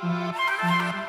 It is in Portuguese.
Música